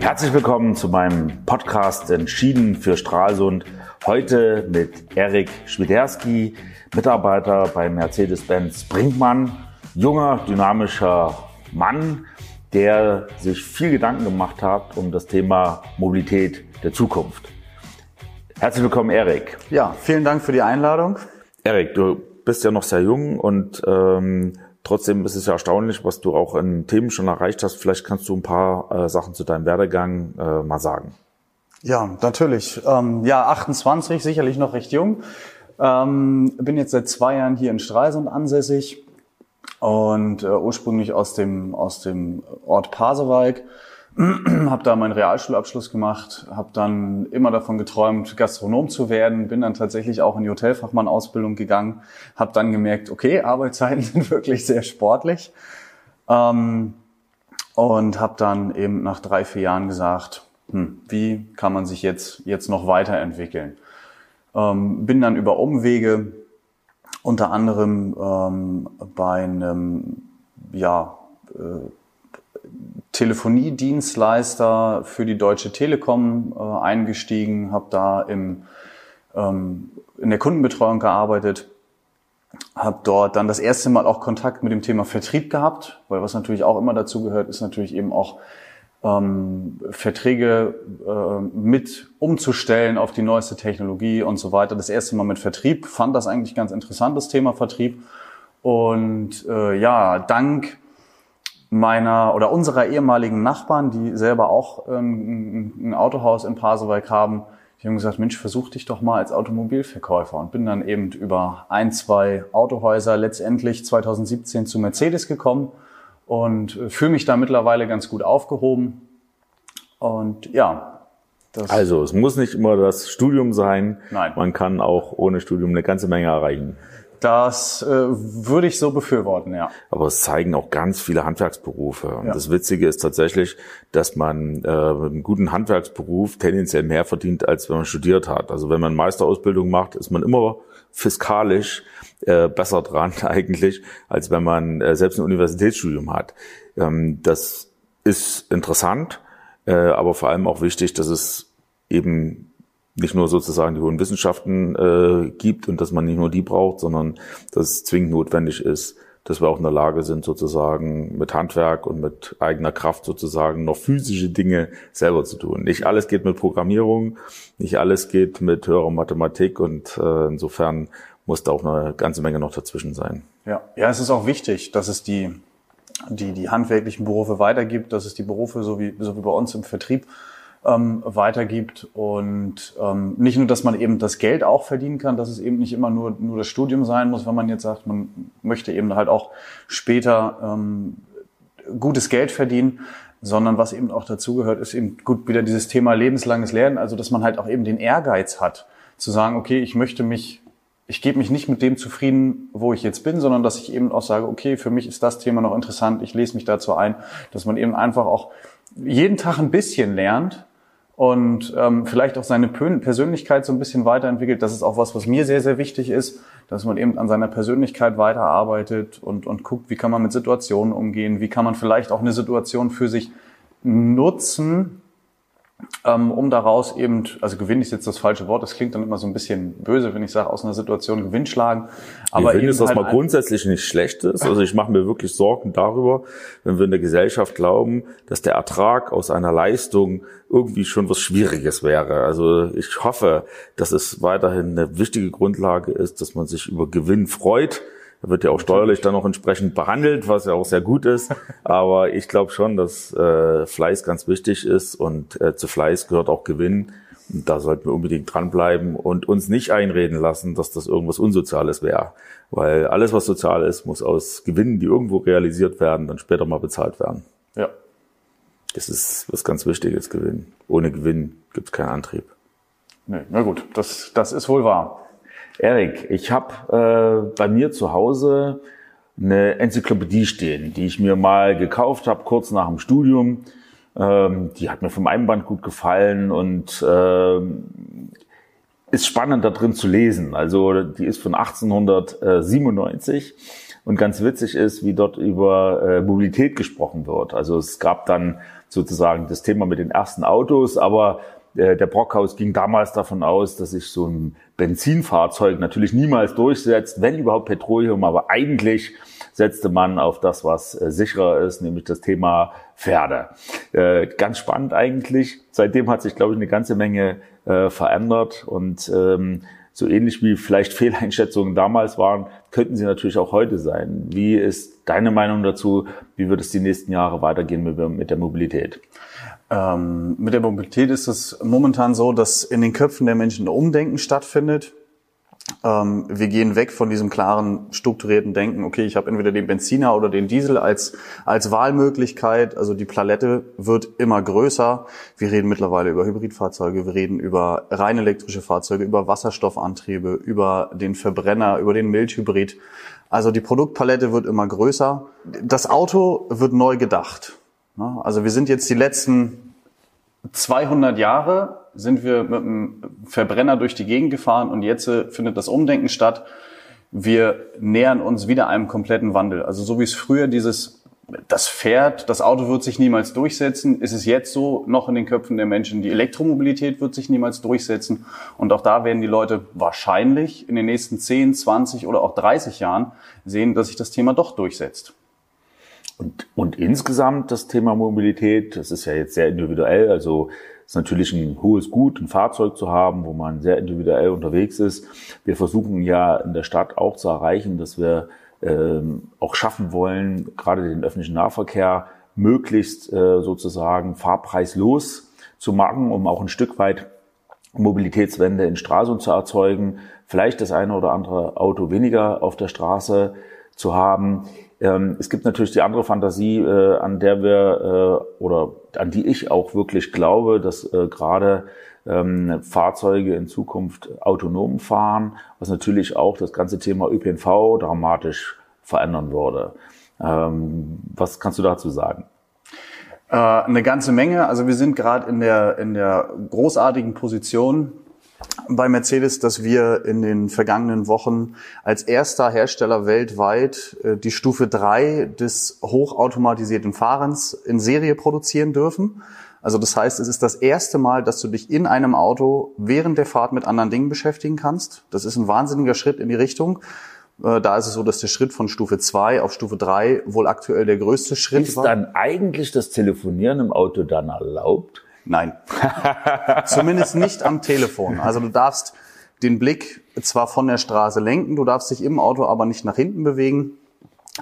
Herzlich willkommen zu meinem Podcast Entschieden für Stralsund. Heute mit Erik Schwiderski, Mitarbeiter bei Mercedes-Benz Brinkmann. Junger, dynamischer Mann, der sich viel Gedanken gemacht hat um das Thema Mobilität der Zukunft. Herzlich willkommen, Erik. Ja, vielen Dank für die Einladung. Erik, du bist ja noch sehr jung und ähm, Trotzdem ist es ja erstaunlich, was du auch in Themen schon erreicht hast. Vielleicht kannst du ein paar äh, Sachen zu deinem Werdegang äh, mal sagen. Ja, natürlich. Ähm, ja, 28, sicherlich noch recht jung. Ähm, bin jetzt seit zwei Jahren hier in Stralsund ansässig und äh, ursprünglich aus dem, aus dem Ort Pasewalk habe da meinen Realschulabschluss gemacht, habe dann immer davon geträumt, Gastronom zu werden, bin dann tatsächlich auch in die Hotelfachmann-Ausbildung gegangen, habe dann gemerkt, okay, Arbeitszeiten sind wirklich sehr sportlich ähm, und habe dann eben nach drei, vier Jahren gesagt, hm, wie kann man sich jetzt, jetzt noch weiterentwickeln? Ähm, bin dann über Umwege unter anderem ähm, bei einem ja, äh, Telefoniedienstleister für die Deutsche Telekom äh, eingestiegen, habe da im, ähm, in der Kundenbetreuung gearbeitet, habe dort dann das erste Mal auch Kontakt mit dem Thema Vertrieb gehabt, weil was natürlich auch immer dazu gehört, ist natürlich eben auch ähm, Verträge äh, mit umzustellen auf die neueste Technologie und so weiter. Das erste Mal mit Vertrieb, fand das eigentlich ganz interessant, das Thema Vertrieb. Und äh, ja, dank meiner oder unserer ehemaligen Nachbarn, die selber auch ähm, ein Autohaus in Pasewalk haben, die haben gesagt, Mensch, versuch dich doch mal als Automobilverkäufer und bin dann eben über ein, zwei Autohäuser letztendlich 2017 zu Mercedes gekommen und äh, fühle mich da mittlerweile ganz gut aufgehoben. Und ja. Das also es muss nicht immer das Studium sein. Nein. Man kann auch ohne Studium eine ganze Menge erreichen. Das äh, würde ich so befürworten, ja. Aber es zeigen auch ganz viele Handwerksberufe. Und ja. das Witzige ist tatsächlich, dass man äh, mit einem guten Handwerksberuf tendenziell mehr verdient, als wenn man studiert hat. Also wenn man Meisterausbildung macht, ist man immer fiskalisch äh, besser dran eigentlich, als wenn man äh, selbst ein Universitätsstudium hat. Ähm, das ist interessant, äh, aber vor allem auch wichtig, dass es eben nicht nur sozusagen die hohen Wissenschaften äh, gibt und dass man nicht nur die braucht, sondern dass es zwingend notwendig ist, dass wir auch in der Lage sind, sozusagen mit Handwerk und mit eigener Kraft sozusagen noch physische Dinge selber zu tun. Nicht alles geht mit Programmierung, nicht alles geht mit höherer Mathematik und äh, insofern muss da auch eine ganze Menge noch dazwischen sein. Ja, ja, es ist auch wichtig, dass es die, die, die handwerklichen Berufe weitergibt, dass es die Berufe so wie, so wie bei uns im Vertrieb ähm, weitergibt. Und ähm, nicht nur, dass man eben das Geld auch verdienen kann, dass es eben nicht immer nur, nur das Studium sein muss, wenn man jetzt sagt, man möchte eben halt auch später ähm, gutes Geld verdienen, sondern was eben auch dazugehört, ist eben gut wieder dieses Thema lebenslanges Lernen, also dass man halt auch eben den Ehrgeiz hat, zu sagen, okay, ich möchte mich ich gebe mich nicht mit dem zufrieden, wo ich jetzt bin, sondern dass ich eben auch sage, okay, für mich ist das Thema noch interessant, ich lese mich dazu ein, dass man eben einfach auch jeden Tag ein bisschen lernt und ähm, vielleicht auch seine Persönlichkeit so ein bisschen weiterentwickelt. Das ist auch was, was mir sehr, sehr wichtig ist, dass man eben an seiner Persönlichkeit weiterarbeitet und, und guckt, wie kann man mit Situationen umgehen, wie kann man vielleicht auch eine Situation für sich nutzen, um daraus eben, also Gewinn ist jetzt das falsche Wort, das klingt dann immer so ein bisschen böse, wenn ich sage, aus einer Situation Gewinn schlagen. Aber Gewinn ist das halt mal grundsätzlich nicht Schlechtes. Also ich mache mir wirklich Sorgen darüber, wenn wir in der Gesellschaft glauben, dass der Ertrag aus einer Leistung irgendwie schon was Schwieriges wäre. Also ich hoffe, dass es weiterhin eine wichtige Grundlage ist, dass man sich über Gewinn freut er wird ja auch steuerlich dann noch entsprechend behandelt, was ja auch sehr gut ist. Aber ich glaube schon, dass äh, Fleiß ganz wichtig ist und äh, zu Fleiß gehört auch Gewinn. Und da sollten wir unbedingt dranbleiben und uns nicht einreden lassen, dass das irgendwas Unsoziales wäre. Weil alles, was sozial ist, muss aus Gewinnen, die irgendwo realisiert werden, dann später mal bezahlt werden. Ja. Das ist was ganz Wichtiges, Gewinn. Ohne Gewinn gibt es keinen Antrieb. Nee, na gut, das, das ist wohl wahr. Erik, ich habe äh, bei mir zu Hause eine Enzyklopädie stehen, die ich mir mal gekauft habe, kurz nach dem Studium. Ähm, die hat mir vom Einband gut gefallen und äh, ist spannend da drin zu lesen. Also die ist von 1897 Und ganz witzig ist, wie dort über äh, Mobilität gesprochen wird. Also es gab dann sozusagen das Thema mit den ersten Autos, aber äh, der Brockhaus ging damals davon aus, dass sich so ein Benzinfahrzeug natürlich niemals durchsetzt, wenn überhaupt Petroleum, aber eigentlich setzte man auf das, was äh, sicherer ist, nämlich das Thema Pferde. Äh, ganz spannend eigentlich. Seitdem hat sich, glaube ich, eine ganze Menge verändert und ähm, so ähnlich wie vielleicht Fehleinschätzungen damals waren, könnten sie natürlich auch heute sein. Wie ist deine Meinung dazu? Wie wird es die nächsten Jahre weitergehen mit der Mobilität? Ähm, mit der Mobilität ist es momentan so, dass in den Köpfen der Menschen Umdenken stattfindet. Ähm, wir gehen weg von diesem klaren, strukturierten Denken, okay, ich habe entweder den Benziner oder den Diesel als, als Wahlmöglichkeit. Also die Palette wird immer größer. Wir reden mittlerweile über Hybridfahrzeuge, wir reden über rein elektrische Fahrzeuge, über Wasserstoffantriebe, über den Verbrenner, über den Mildhybrid. Also die Produktpalette wird immer größer. Das Auto wird neu gedacht. Also wir sind jetzt die letzten 200 Jahre sind wir mit einem Verbrenner durch die Gegend gefahren und jetzt äh, findet das Umdenken statt. Wir nähern uns wieder einem kompletten Wandel. Also so wie es früher dieses, das Pferd, das Auto wird sich niemals durchsetzen, ist es jetzt so noch in den Köpfen der Menschen. Die Elektromobilität wird sich niemals durchsetzen. Und auch da werden die Leute wahrscheinlich in den nächsten 10, 20 oder auch 30 Jahren sehen, dass sich das Thema doch durchsetzt. Und, und insgesamt das Thema Mobilität, das ist ja jetzt sehr individuell, also ist natürlich ein hohes Gut, ein Fahrzeug zu haben, wo man sehr individuell unterwegs ist. Wir versuchen ja in der Stadt auch zu erreichen, dass wir ähm, auch schaffen wollen, gerade den öffentlichen Nahverkehr möglichst äh, sozusagen fahrpreislos zu machen, um auch ein Stück weit Mobilitätswende in Straßen zu erzeugen, vielleicht das eine oder andere Auto weniger auf der Straße zu haben. Ähm, es gibt natürlich die andere Fantasie, äh, an der wir äh, oder an die ich auch wirklich glaube, dass äh, gerade ähm, Fahrzeuge in Zukunft autonom fahren, was natürlich auch das ganze Thema ÖPNV dramatisch verändern würde. Ähm, was kannst du dazu sagen? eine ganze Menge. Also wir sind gerade in der, in der großartigen Position, bei Mercedes, dass wir in den vergangenen Wochen als erster Hersteller weltweit äh, die Stufe 3 des hochautomatisierten Fahrens in Serie produzieren dürfen. Also das heißt, es ist das erste Mal, dass du dich in einem Auto während der Fahrt mit anderen Dingen beschäftigen kannst. Das ist ein wahnsinniger Schritt in die Richtung. Äh, da ist es so, dass der Schritt von Stufe 2 auf Stufe 3 wohl aktuell der größte Schritt ist war. Ist dann eigentlich das Telefonieren im Auto dann erlaubt? Nein. Zumindest nicht am Telefon. Also du darfst den Blick zwar von der Straße lenken, du darfst dich im Auto aber nicht nach hinten bewegen.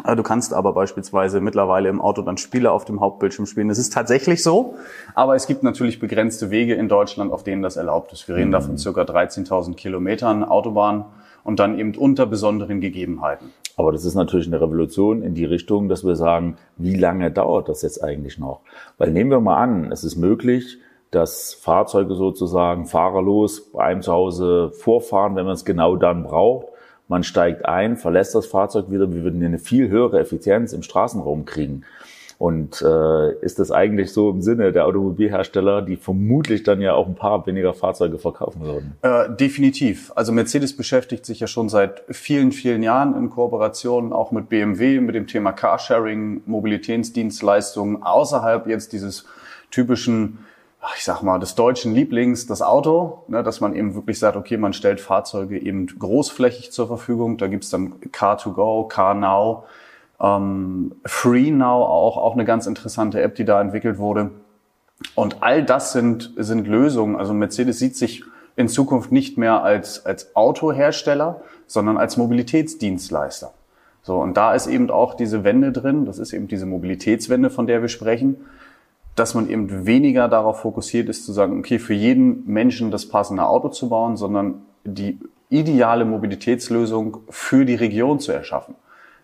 Äh, du kannst aber beispielsweise mittlerweile im Auto dann Spiele auf dem Hauptbildschirm spielen. Das ist tatsächlich so, aber es gibt natürlich begrenzte Wege in Deutschland, auf denen das erlaubt ist. Wir reden da von mhm. circa 13.000 Kilometern Autobahn und dann eben unter besonderen Gegebenheiten. Aber das ist natürlich eine Revolution in die Richtung, dass wir sagen, wie lange dauert das jetzt eigentlich noch? Weil nehmen wir mal an, es ist möglich, dass Fahrzeuge sozusagen fahrerlos bei einem zu Hause vorfahren, wenn man es genau dann braucht. Man steigt ein, verlässt das Fahrzeug wieder. Wir würden eine viel höhere Effizienz im Straßenraum kriegen. Und äh, ist das eigentlich so im Sinne der Automobilhersteller, die vermutlich dann ja auch ein paar weniger Fahrzeuge verkaufen würden? Äh, definitiv. Also Mercedes beschäftigt sich ja schon seit vielen, vielen Jahren in Kooperation auch mit BMW mit dem Thema Carsharing, Mobilitätsdienstleistungen außerhalb jetzt dieses typischen ich sag mal, des deutschen Lieblings, das Auto, ne, dass man eben wirklich sagt, okay, man stellt Fahrzeuge eben großflächig zur Verfügung. Da gibt's dann Car2Go, CarNow, ähm, FreeNow auch, auch eine ganz interessante App, die da entwickelt wurde. Und all das sind, sind Lösungen. Also Mercedes sieht sich in Zukunft nicht mehr als, als Autohersteller, sondern als Mobilitätsdienstleister. So, und da ist eben auch diese Wende drin, das ist eben diese Mobilitätswende, von der wir sprechen, dass man eben weniger darauf fokussiert ist zu sagen, okay, für jeden Menschen das passende Auto zu bauen, sondern die ideale Mobilitätslösung für die Region zu erschaffen.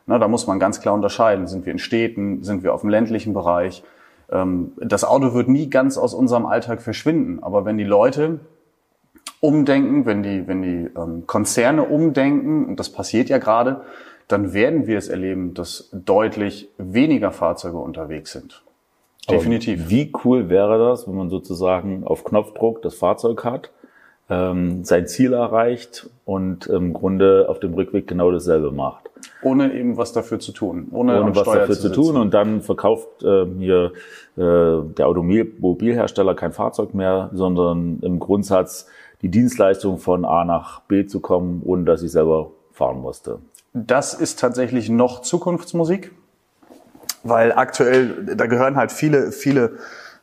Na, da muss man ganz klar unterscheiden. Sind wir in Städten? Sind wir auf dem ländlichen Bereich? Ähm, das Auto wird nie ganz aus unserem Alltag verschwinden. Aber wenn die Leute umdenken, wenn die, wenn die ähm, Konzerne umdenken, und das passiert ja gerade, dann werden wir es erleben, dass deutlich weniger Fahrzeuge unterwegs sind. Definitiv. Aber wie cool wäre das, wenn man sozusagen auf Knopfdruck das Fahrzeug hat, ähm, sein Ziel erreicht und im Grunde auf dem Rückweg genau dasselbe macht? Ohne eben was dafür zu tun. Ohne, ohne was Steuer dafür zu, zu tun. Und dann verkauft äh, mir äh, der Automobilhersteller kein Fahrzeug mehr, sondern im Grundsatz die Dienstleistung von A nach B zu kommen, ohne dass ich selber fahren musste. Das ist tatsächlich noch Zukunftsmusik, weil aktuell, da gehören halt viele, viele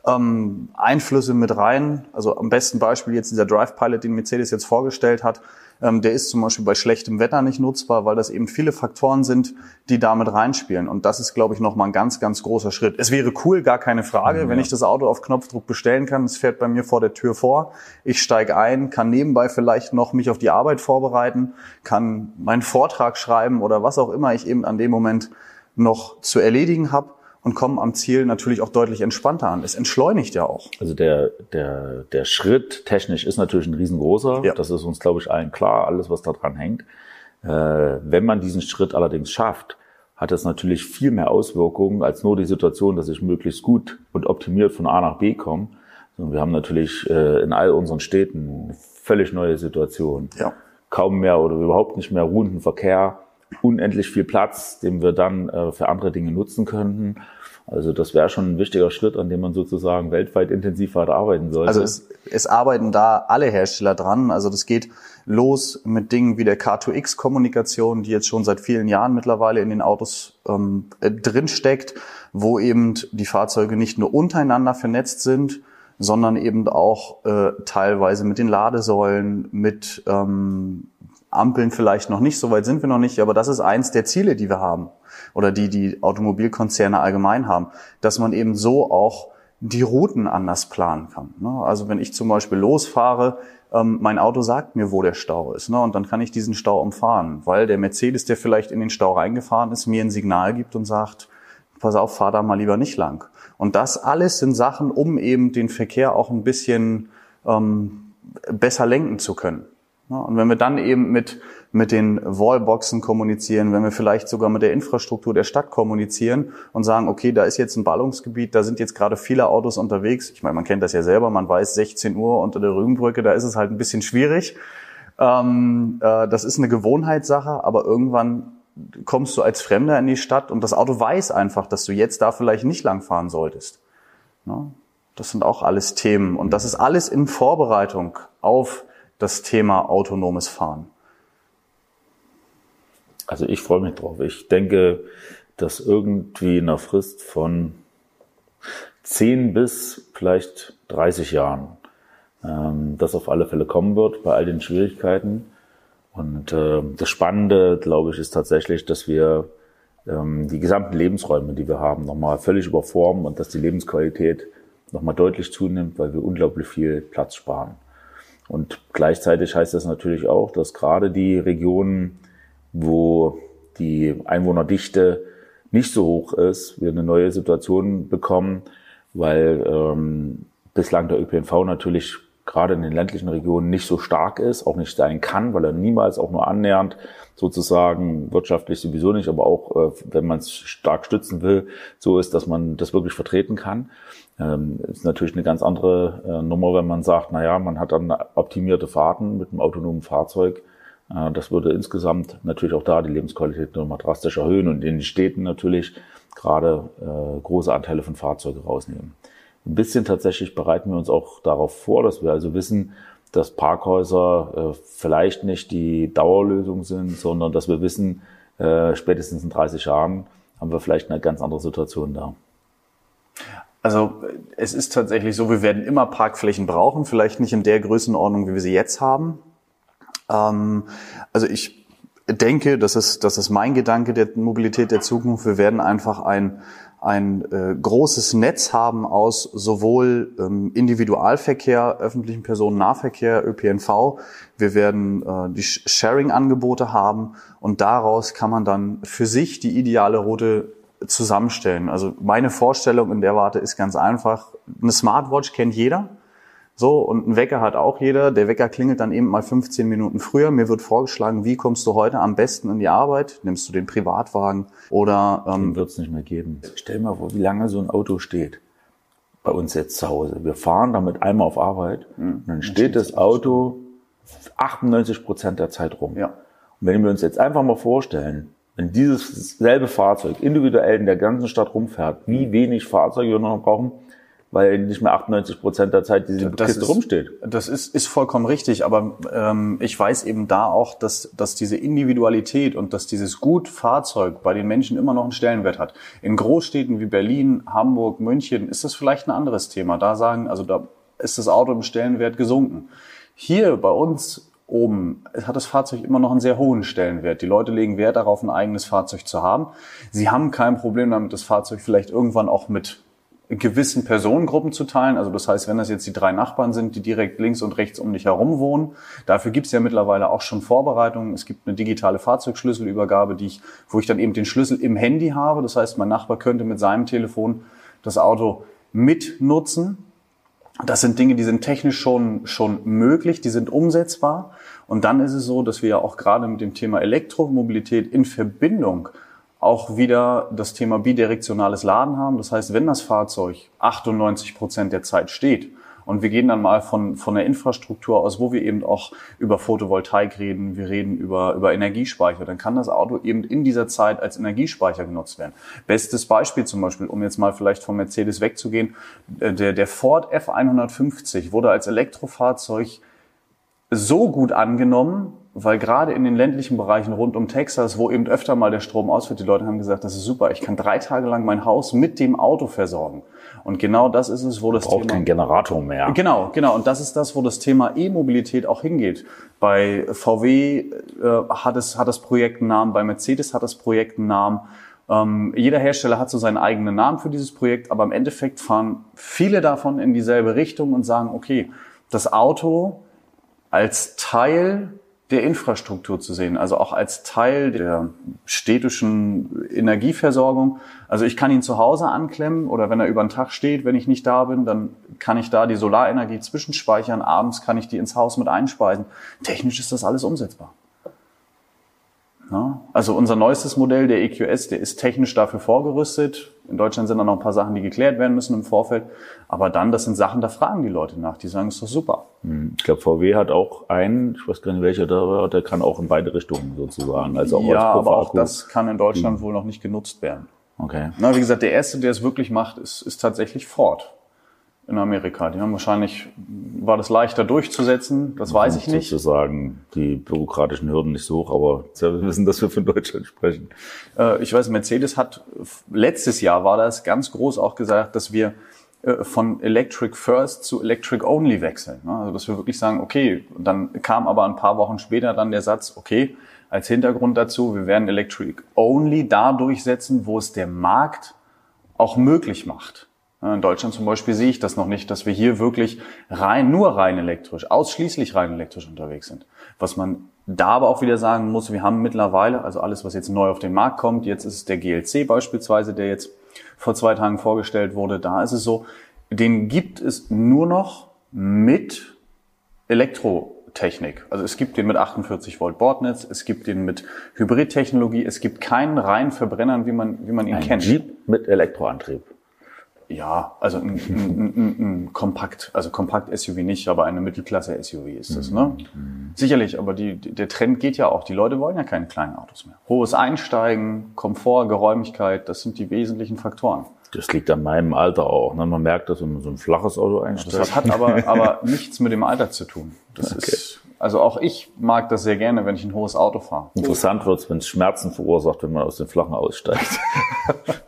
ähm, Einflüsse mit rein. Also am besten Beispiel jetzt dieser Drive Pilot, den Mercedes jetzt vorgestellt hat. Ähm, der ist zum Beispiel bei schlechtem Wetter nicht nutzbar, weil das eben viele Faktoren sind, die damit reinspielen. Und das ist, glaube ich, nochmal ein ganz, ganz großer Schritt. Es wäre cool, gar keine Frage, mhm, wenn ich das Auto auf Knopfdruck bestellen kann. Es fährt bei mir vor der Tür vor. Ich steige ein, kann nebenbei vielleicht noch mich auf die Arbeit vorbereiten, kann meinen Vortrag schreiben oder was auch immer ich eben an dem Moment noch zu erledigen habe und kommen am Ziel natürlich auch deutlich entspannter an. Es entschleunigt ja auch. Also der, der, der Schritt technisch ist natürlich ein riesengroßer. Ja. Das ist uns, glaube ich, allen klar, alles, was da dran hängt. Äh, wenn man diesen Schritt allerdings schafft, hat das natürlich viel mehr Auswirkungen als nur die Situation, dass ich möglichst gut und optimiert von A nach B komme. Und wir haben natürlich äh, in all unseren Städten eine völlig neue Situation. Ja. Kaum mehr oder überhaupt nicht mehr ruhenden Verkehr unendlich viel Platz, den wir dann äh, für andere Dinge nutzen könnten. Also das wäre schon ein wichtiger Schritt, an dem man sozusagen weltweit intensiv weiter arbeiten sollte. Also es, es arbeiten da alle Hersteller dran. Also das geht los mit Dingen wie der K2X-Kommunikation, die jetzt schon seit vielen Jahren mittlerweile in den Autos ähm, äh, drinsteckt, wo eben die Fahrzeuge nicht nur untereinander vernetzt sind, sondern eben auch äh, teilweise mit den Ladesäulen, mit ähm, Ampeln vielleicht noch nicht, so weit sind wir noch nicht, aber das ist eins der Ziele, die wir haben oder die die Automobilkonzerne allgemein haben, dass man eben so auch die Routen anders planen kann. Ne? Also wenn ich zum Beispiel losfahre, ähm, mein Auto sagt mir, wo der Stau ist, ne? und dann kann ich diesen Stau umfahren, weil der Mercedes, der vielleicht in den Stau reingefahren ist, mir ein Signal gibt und sagt, pass auf, fahr da mal lieber nicht lang. Und das alles sind Sachen, um eben den Verkehr auch ein bisschen ähm, besser lenken zu können. Und wenn wir dann eben mit, mit den Wallboxen kommunizieren, wenn wir vielleicht sogar mit der Infrastruktur der Stadt kommunizieren und sagen, okay, da ist jetzt ein Ballungsgebiet, da sind jetzt gerade viele Autos unterwegs. Ich meine, man kennt das ja selber, man weiß 16 Uhr unter der Rügenbrücke, da ist es halt ein bisschen schwierig. Ähm, äh, das ist eine Gewohnheitssache, aber irgendwann kommst du als Fremder in die Stadt und das Auto weiß einfach, dass du jetzt da vielleicht nicht langfahren solltest. Ja, das sind auch alles Themen und das ist alles in Vorbereitung auf das Thema autonomes Fahren? Also ich freue mich drauf. Ich denke, dass irgendwie in einer Frist von 10 bis vielleicht 30 Jahren ähm, das auf alle Fälle kommen wird bei all den Schwierigkeiten. Und äh, das Spannende, glaube ich, ist tatsächlich, dass wir ähm, die gesamten Lebensräume, die wir haben, nochmal völlig überformen und dass die Lebensqualität nochmal deutlich zunimmt, weil wir unglaublich viel Platz sparen. Und gleichzeitig heißt das natürlich auch, dass gerade die Regionen, wo die Einwohnerdichte nicht so hoch ist, wir eine neue Situation bekommen, weil ähm, bislang der ÖPNV natürlich gerade in den ländlichen Regionen nicht so stark ist, auch nicht sein kann, weil er niemals auch nur annähernd sozusagen wirtschaftlich sowieso nicht, aber auch äh, wenn man es stark stützen will, so ist, dass man das wirklich vertreten kann. Ähm, ist natürlich eine ganz andere äh, Nummer, wenn man sagt, na ja, man hat dann optimierte Fahrten mit einem autonomen Fahrzeug. Äh, das würde insgesamt natürlich auch da die Lebensqualität nochmal drastisch erhöhen und in den Städten natürlich gerade äh, große Anteile von Fahrzeugen rausnehmen. Ein bisschen tatsächlich bereiten wir uns auch darauf vor, dass wir also wissen, dass Parkhäuser äh, vielleicht nicht die Dauerlösung sind, sondern dass wir wissen, äh, spätestens in 30 Jahren haben wir vielleicht eine ganz andere Situation da. Also es ist tatsächlich so, wir werden immer Parkflächen brauchen, vielleicht nicht in der Größenordnung, wie wir sie jetzt haben. Ähm, also ich denke, das ist, das ist mein Gedanke der Mobilität der Zukunft. Wir werden einfach ein, ein äh, großes Netz haben aus sowohl ähm, Individualverkehr, öffentlichen Personennahverkehr, ÖPNV. Wir werden äh, die Sharing-Angebote haben und daraus kann man dann für sich die ideale Route zusammenstellen. Also meine Vorstellung in der Warte ist ganz einfach. Eine Smartwatch kennt jeder. So, und ein Wecker hat auch jeder. Der Wecker klingelt dann eben mal 15 Minuten früher. Mir wird vorgeschlagen, wie kommst du heute am besten in die Arbeit? Nimmst du den Privatwagen oder... Ähm, den wird es nicht mehr geben. Stell dir mal vor, wie lange so ein Auto steht. Bei uns jetzt zu Hause. Wir fahren damit einmal auf Arbeit mhm. und dann steht das Auto 98 Prozent der Zeit rum. Ja. Und wenn wir uns jetzt einfach mal vorstellen, wenn dieses selbe Fahrzeug individuell in der ganzen Stadt rumfährt, wie wenig Fahrzeuge wir noch brauchen, weil nicht mehr 98 Prozent der Zeit diese das Kiste ist, rumsteht. Das ist, ist vollkommen richtig, aber ähm, ich weiß eben da auch, dass, dass diese Individualität und dass dieses Gut Fahrzeug bei den Menschen immer noch einen Stellenwert hat. In Großstädten wie Berlin, Hamburg, München ist das vielleicht ein anderes Thema. Da sagen, also da ist das Auto im Stellenwert gesunken. Hier bei uns oben hat das Fahrzeug immer noch einen sehr hohen Stellenwert. Die Leute legen Wert darauf, ein eigenes Fahrzeug zu haben. Sie haben kein Problem damit, das Fahrzeug vielleicht irgendwann auch mit gewissen Personengruppen zu teilen. Also das heißt, wenn das jetzt die drei Nachbarn sind, die direkt links und rechts um dich herum wohnen, dafür gibt es ja mittlerweile auch schon Vorbereitungen. Es gibt eine digitale Fahrzeugschlüsselübergabe, die ich, wo ich dann eben den Schlüssel im Handy habe. Das heißt, mein Nachbar könnte mit seinem Telefon das Auto mitnutzen. Das sind Dinge, die sind technisch schon, schon möglich, die sind umsetzbar. Und dann ist es so, dass wir ja auch gerade mit dem Thema Elektromobilität in Verbindung auch wieder das Thema bidirektionales Laden haben. Das heißt, wenn das Fahrzeug 98 Prozent der Zeit steht und wir gehen dann mal von, von der Infrastruktur aus, wo wir eben auch über Photovoltaik reden, wir reden über, über Energiespeicher, dann kann das Auto eben in dieser Zeit als Energiespeicher genutzt werden. Bestes Beispiel zum Beispiel, um jetzt mal vielleicht vom Mercedes wegzugehen, äh, der, der Ford F150 wurde als Elektrofahrzeug so gut angenommen, weil gerade in den ländlichen Bereichen rund um Texas, wo eben öfter mal der Strom ausfällt, die Leute haben gesagt, das ist super, ich kann drei Tage lang mein Haus mit dem Auto versorgen. Und genau das ist es, wo das Braucht Thema... kein Generator mehr. Genau, genau. Und das ist das, wo das Thema E-Mobilität auch hingeht. Bei VW äh, hat, es, hat das Projekt einen Namen, bei Mercedes hat das Projekt einen Namen. Ähm, jeder Hersteller hat so seinen eigenen Namen für dieses Projekt, aber im Endeffekt fahren viele davon in dieselbe Richtung und sagen, okay, das Auto als Teil der Infrastruktur zu sehen, also auch als Teil der städtischen Energieversorgung. Also ich kann ihn zu Hause anklemmen oder wenn er über den Tag steht, wenn ich nicht da bin, dann kann ich da die Solarenergie zwischenspeichern. Abends kann ich die ins Haus mit einspeisen. Technisch ist das alles umsetzbar. Ja, also unser neuestes Modell, der EQS, der ist technisch dafür vorgerüstet. In Deutschland sind da noch ein paar Sachen, die geklärt werden müssen im Vorfeld. Aber dann, das sind Sachen, da fragen die Leute nach. Die sagen, ist doch super. Hm, ich glaube, VW hat auch einen, ich weiß gar nicht welcher da war, der kann auch in beide Richtungen sozusagen. Also auch ja, aber auch das kann in Deutschland hm. wohl noch nicht genutzt werden. Okay. Na, wie gesagt, der erste, der es wirklich macht, ist, ist tatsächlich Ford in Amerika. Die haben wahrscheinlich, war das leichter durchzusetzen, das weiß ich nicht. Sozusagen die bürokratischen Hürden nicht so hoch, aber wir wissen, dass wir von Deutschland sprechen. Äh, ich weiß, Mercedes hat, letztes Jahr war das ganz groß auch gesagt, dass wir äh, von Electric First zu Electric Only wechseln. Ne? Also dass wir wirklich sagen, okay, dann kam aber ein paar Wochen später dann der Satz, okay, als Hintergrund dazu, wir werden Electric Only da durchsetzen, wo es der Markt auch möglich macht. In Deutschland zum Beispiel sehe ich das noch nicht, dass wir hier wirklich rein, nur rein elektrisch, ausschließlich rein elektrisch unterwegs sind. Was man da aber auch wieder sagen muss, wir haben mittlerweile, also alles, was jetzt neu auf den Markt kommt, jetzt ist es der GLC beispielsweise, der jetzt vor zwei Tagen vorgestellt wurde, da ist es so, den gibt es nur noch mit Elektrotechnik. Also es gibt den mit 48 Volt Bordnetz, es gibt den mit Hybridtechnologie, es gibt keinen reinen Verbrenner, wie man, wie man ihn Ein kennt. Jeep mit Elektroantrieb. Ja, also ein, ein, ein, ein Kompakt, also Kompakt-SUV nicht, aber eine Mittelklasse-SUV ist das, ne? Mhm. Sicherlich, aber die, der Trend geht ja auch. Die Leute wollen ja keine kleinen Autos mehr. Hohes Einsteigen, Komfort, Geräumigkeit, das sind die wesentlichen Faktoren. Das liegt an meinem Alter auch. Ne? Man merkt, dass man so ein flaches Auto einsteigt. Das hat aber, aber nichts mit dem Alter zu tun. Das okay. ist also auch ich mag das sehr gerne, wenn ich ein hohes Auto fahre. Interessant wird's, wenn es Schmerzen verursacht, wenn man aus den Flachen aussteigt.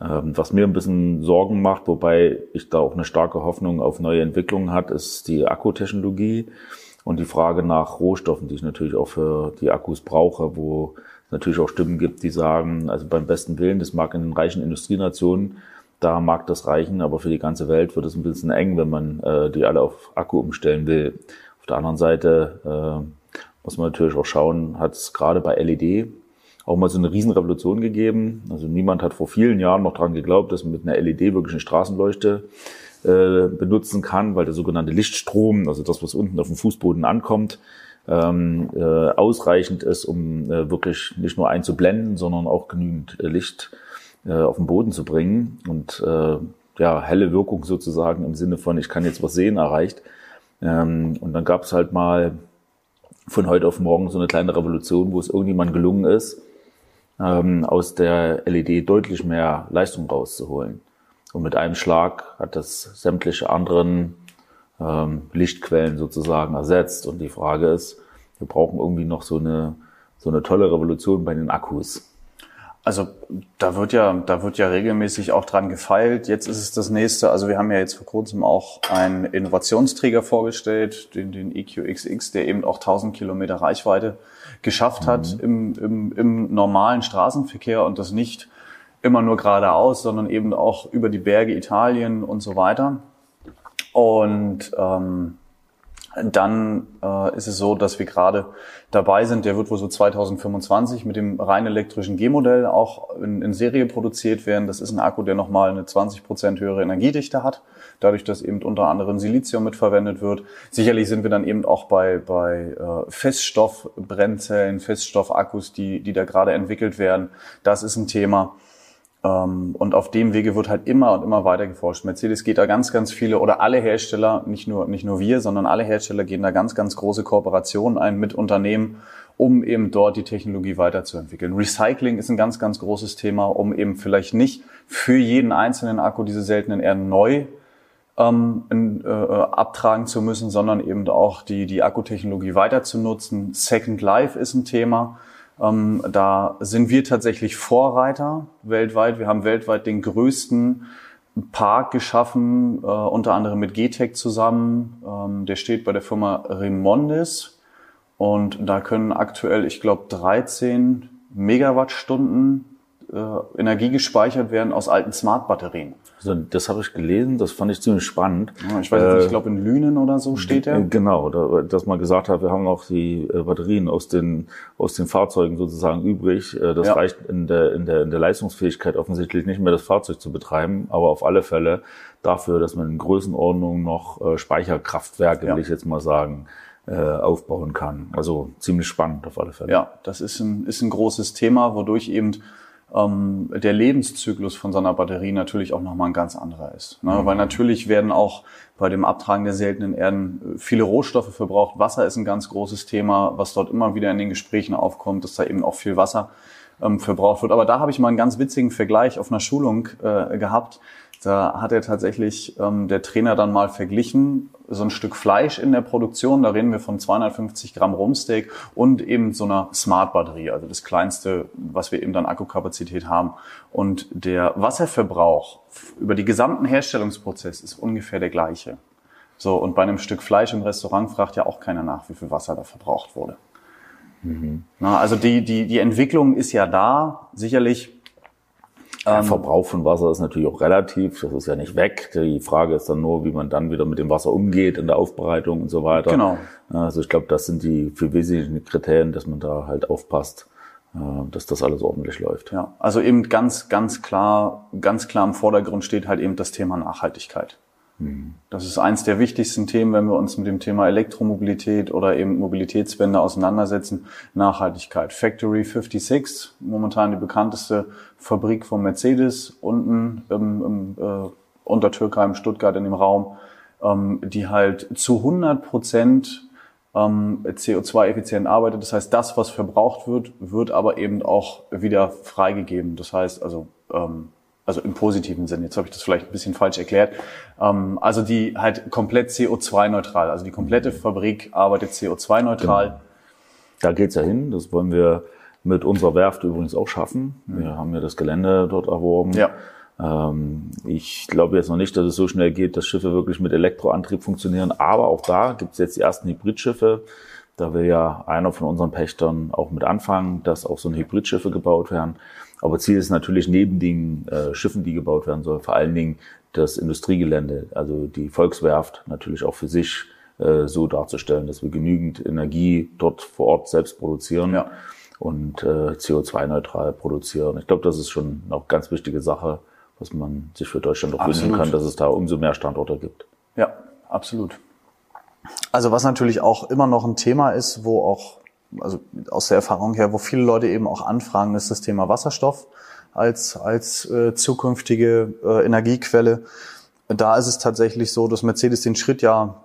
Ähm, was mir ein bisschen Sorgen macht, wobei ich da auch eine starke Hoffnung auf neue Entwicklungen hat, ist die Akkutechnologie und die Frage nach Rohstoffen, die ich natürlich auch für die Akkus brauche, wo es natürlich auch Stimmen gibt, die sagen, also beim besten Willen, das mag in den reichen Industrienationen, da mag das reichen, aber für die ganze Welt wird es ein bisschen eng, wenn man äh, die alle auf Akku umstellen will. Auf der anderen Seite äh, muss man natürlich auch schauen, hat es gerade bei LED auch mal so eine Riesenrevolution gegeben. Also niemand hat vor vielen Jahren noch dran geglaubt, dass man mit einer LED wirklich eine Straßenleuchte äh, benutzen kann, weil der sogenannte Lichtstrom, also das, was unten auf dem Fußboden ankommt, ähm, äh, ausreichend ist, um äh, wirklich nicht nur einzublenden, sondern auch genügend äh, Licht äh, auf den Boden zu bringen und äh, ja helle Wirkung sozusagen im Sinne von ich kann jetzt was sehen erreicht. Ähm, und dann gab es halt mal von heute auf morgen so eine kleine Revolution, wo es irgendjemand gelungen ist, ähm, aus der LED deutlich mehr Leistung rauszuholen. Und mit einem Schlag hat das sämtliche anderen ähm, Lichtquellen sozusagen ersetzt. Und die Frage ist, wir brauchen irgendwie noch so eine, so eine tolle Revolution bei den Akkus. Also da wird ja, da wird ja regelmäßig auch dran gefeilt. Jetzt ist es das nächste. Also wir haben ja jetzt vor kurzem auch einen Innovationsträger vorgestellt, den, den EQXX, der eben auch 1000 Kilometer Reichweite geschafft hat mhm. im, im, im normalen Straßenverkehr und das nicht immer nur geradeaus, sondern eben auch über die Berge Italien und so weiter. Und ähm, dann äh, ist es so, dass wir gerade dabei sind, der wird wohl so 2025 mit dem rein elektrischen G-Modell auch in, in, Serie produziert werden. Das ist ein Akku, der nochmal eine 20 Prozent höhere Energiedichte hat, dadurch, dass eben unter anderem Silizium mitverwendet wird. Sicherlich sind wir dann eben auch bei, bei äh, Feststoffbrennzellen, Feststoffakkus, die, die da gerade entwickelt werden. Das ist ein Thema. Ähm, und auf dem Wege wird halt immer und immer weiter geforscht. Mercedes geht da ganz, ganz viele oder alle Hersteller, nicht nur, nicht nur wir, sondern alle Hersteller gehen da ganz, ganz große Kooperationen ein mit Unternehmen, um eben dort die Technologie weiterzuentwickeln. Recycling ist ein ganz, ganz großes Thema, um eben vielleicht nicht für jeden einzelnen Akku diese seltenen Erden neu ähm, in, äh, abtragen zu müssen, sondern eben auch die, die Akkutechnologie weiter zu nutzen. Second Life ist ein Thema. Ähm, da sind wir tatsächlich Vorreiter weltweit. Wir haben weltweit den größten Park geschaffen, äh, unter anderem mit GTEC zusammen. Ähm, der steht bei der Firma Remondis und da können aktuell, ich glaube, 13 Megawattstunden äh, Energie gespeichert werden aus alten Smart-Batterien. Also das habe ich gelesen, das fand ich ziemlich spannend. Ja, ich weiß nicht, ich äh, glaube in Lünen oder so steht er. Genau, da, dass man gesagt hat, wir haben noch die äh, Batterien aus den aus den Fahrzeugen sozusagen übrig. Äh, das ja. reicht in der, in, der, in der Leistungsfähigkeit offensichtlich nicht mehr, das Fahrzeug zu betreiben, aber auf alle Fälle dafür, dass man in Größenordnung noch Speicherkraftwerke, ja. will ich jetzt mal sagen, aufbauen kann. Also ziemlich spannend auf alle Fälle. Ja, das ist ein, ist ein großes Thema, wodurch eben ähm, der Lebenszyklus von so einer Batterie natürlich auch nochmal ein ganz anderer ist. Ne? Mhm. Weil natürlich werden auch bei dem Abtragen der seltenen Erden äh, viele Rohstoffe verbraucht. Wasser ist ein ganz großes Thema, was dort immer wieder in den Gesprächen aufkommt, dass da eben auch viel Wasser ähm, verbraucht wird. Aber da habe ich mal einen ganz witzigen Vergleich auf einer Schulung äh, gehabt. Da hat er tatsächlich ähm, der Trainer dann mal verglichen, so ein Stück Fleisch in der Produktion, da reden wir von 250 Gramm Rumsteak und eben so einer Smart-Batterie, also das kleinste, was wir eben dann Akkukapazität haben. Und der Wasserverbrauch über die gesamten Herstellungsprozess ist ungefähr der gleiche. So, und bei einem Stück Fleisch im Restaurant fragt ja auch keiner nach, wie viel Wasser da verbraucht wurde. Mhm. Na, also die, die, die Entwicklung ist ja da. Sicherlich der ähm, Verbrauch von Wasser ist natürlich auch relativ, das ist ja nicht weg. Die Frage ist dann nur, wie man dann wieder mit dem Wasser umgeht in der Aufbereitung und so weiter. Genau. Also ich glaube, das sind die viel wesentlichen Kriterien, dass man da halt aufpasst, äh, dass das alles ordentlich läuft. Ja, also eben ganz, ganz klar, ganz klar im Vordergrund steht halt eben das Thema Nachhaltigkeit. Das ist eins der wichtigsten Themen, wenn wir uns mit dem Thema Elektromobilität oder eben Mobilitätswende auseinandersetzen. Nachhaltigkeit. Factory 56, momentan die bekannteste Fabrik von Mercedes unten im, im, äh, unter Türkheim, Stuttgart in dem Raum, ähm, die halt zu 100 Prozent ähm, CO2-effizient arbeitet. Das heißt, das, was verbraucht wird, wird aber eben auch wieder freigegeben. Das heißt also ähm, also im positiven Sinn, jetzt habe ich das vielleicht ein bisschen falsch erklärt, ähm, also die halt komplett CO2-neutral, also die komplette Fabrik arbeitet CO2-neutral. Genau. Da geht's ja hin, das wollen wir mit unserer Werft übrigens auch schaffen. Mhm. Wir haben ja das Gelände dort erworben. Ja. Ähm, ich glaube jetzt noch nicht, dass es so schnell geht, dass Schiffe wirklich mit Elektroantrieb funktionieren, aber auch da gibt's jetzt die ersten Hybridschiffe. Da will ja einer von unseren Pächtern auch mit anfangen, dass auch so ein Hybridschiffe gebaut werden. Aber Ziel ist natürlich neben den äh, Schiffen, die gebaut werden sollen, vor allen Dingen das Industriegelände, also die Volkswerft natürlich auch für sich äh, so darzustellen, dass wir genügend Energie dort vor Ort selbst produzieren ja. und äh, CO2-neutral produzieren. Ich glaube, das ist schon eine ganz wichtige Sache, was man sich für Deutschland auch wünschen kann, dass es da umso mehr Standorte gibt. Ja, absolut. Also was natürlich auch immer noch ein Thema ist, wo auch also aus der Erfahrung her, wo viele Leute eben auch anfragen, ist das Thema Wasserstoff als, als äh, zukünftige äh, Energiequelle. Da ist es tatsächlich so, dass Mercedes den Schritt ja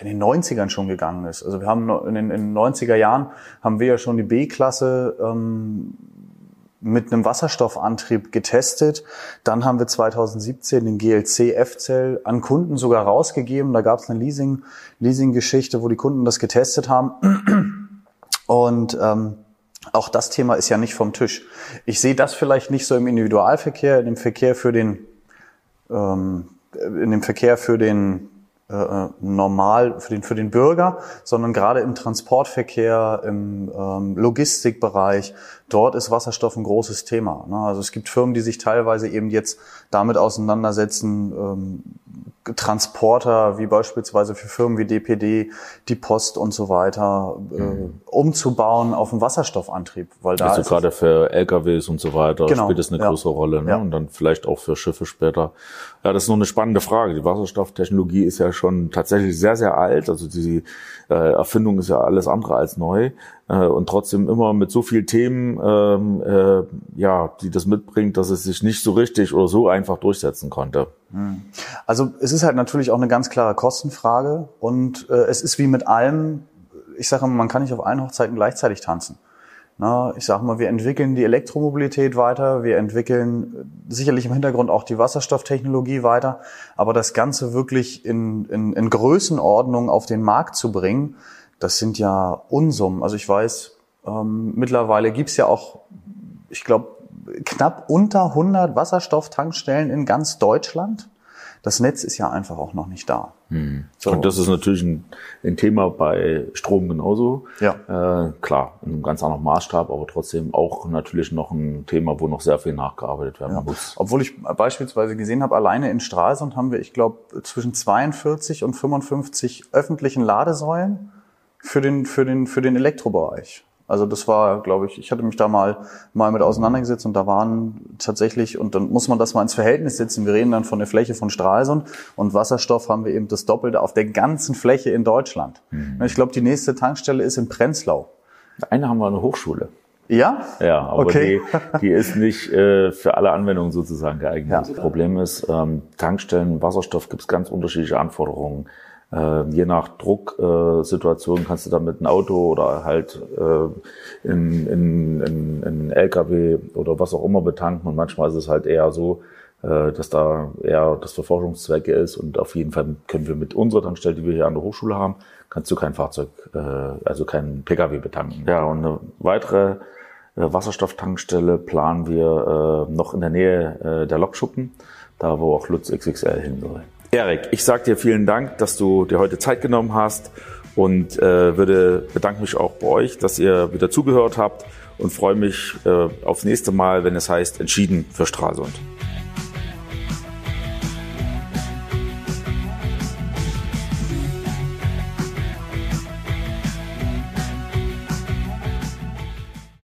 in den 90ern schon gegangen ist. Also wir haben in den, in den 90er Jahren haben wir ja schon die B-Klasse ähm, mit einem Wasserstoffantrieb getestet. Dann haben wir 2017 den GLC F-Cell an Kunden sogar rausgegeben. Da gab es eine Leasing, Leasing-Geschichte, wo die Kunden das getestet haben. Und ähm, auch das Thema ist ja nicht vom Tisch. Ich sehe das vielleicht nicht so im Individualverkehr, in dem Verkehr für den, ähm, in dem Verkehr für den äh, äh, normal für den, für den Bürger, sondern gerade im Transportverkehr, im ähm, Logistikbereich, dort ist Wasserstoff ein großes Thema. Ne? Also es gibt Firmen, die sich teilweise eben jetzt damit auseinandersetzen, ähm, Transporter, wie beispielsweise für Firmen wie DPD, die Post und so weiter, äh, mhm. umzubauen auf einen Wasserstoffantrieb. Weil da also ist gerade für LKWs und so weiter genau, spielt es eine ja. große Rolle. Ne? Ja. Und dann vielleicht auch für Schiffe später. Ja, das ist nur eine spannende Frage. Die Wasserstofftechnologie ist ja schon tatsächlich sehr, sehr alt. Also die äh, Erfindung ist ja alles andere als neu. Äh, und trotzdem immer mit so viel Themen, ähm, äh, ja, die das mitbringt, dass es sich nicht so richtig oder so einfach durchsetzen konnte. Hm. Also es ist halt natürlich auch eine ganz klare Kostenfrage und äh, es ist wie mit allem, ich sage immer, man kann nicht auf allen Hochzeiten gleichzeitig tanzen. Na, ich sage mal, wir entwickeln die Elektromobilität weiter, wir entwickeln sicherlich im Hintergrund auch die Wasserstofftechnologie weiter, aber das Ganze wirklich in, in, in Größenordnung auf den Markt zu bringen, das sind ja Unsummen. Also ich weiß, ähm, mittlerweile gibt's ja auch, ich glaube, knapp unter 100 Wasserstofftankstellen in ganz Deutschland. Das Netz ist ja einfach auch noch nicht da. Hm. So. Und das ist natürlich ein, ein, Thema bei Strom genauso. Ja. Äh, klar, in einem ganz anderen Maßstab, aber trotzdem auch natürlich noch ein Thema, wo noch sehr viel nachgearbeitet werden ja. muss. Obwohl ich beispielsweise gesehen habe, alleine in Stralsund haben wir, ich glaube, zwischen 42 und 55 öffentlichen Ladesäulen für den, für den, für den Elektrobereich. Also das war, glaube ich, ich hatte mich da mal, mal mit auseinandergesetzt und da waren tatsächlich, und dann muss man das mal ins Verhältnis setzen, wir reden dann von der Fläche von Stralsund und Wasserstoff haben wir eben das Doppelte auf der ganzen Fläche in Deutschland. Mhm. Ich glaube, die nächste Tankstelle ist in Prenzlau. Eine haben wir eine Hochschule. Ja? Ja, aber okay. die, die ist nicht äh, für alle Anwendungen sozusagen geeignet. Ja. Das Problem ist, ähm, Tankstellen, Wasserstoff gibt es ganz unterschiedliche Anforderungen. Äh, je nach Drucksituation äh, kannst du dann mit einem Auto oder halt äh, in, in, in, in LKW oder was auch immer betanken. Und manchmal ist es halt eher so, äh, dass da eher das für Forschungszwecke ist. Und auf jeden Fall können wir mit unserer Tankstelle, die wir hier an der Hochschule haben, kannst du kein Fahrzeug, äh, also kein Pkw betanken. Ja, und eine weitere äh, Wasserstofftankstelle planen wir äh, noch in der Nähe äh, der Lokschuppen, da wo auch Lutz XXL hin soll. Erik, ich sage dir vielen Dank, dass du dir heute Zeit genommen hast und äh, würde bedanke mich auch bei euch, dass ihr wieder zugehört habt und freue mich äh, aufs nächste Mal, wenn es heißt Entschieden für Stralsund.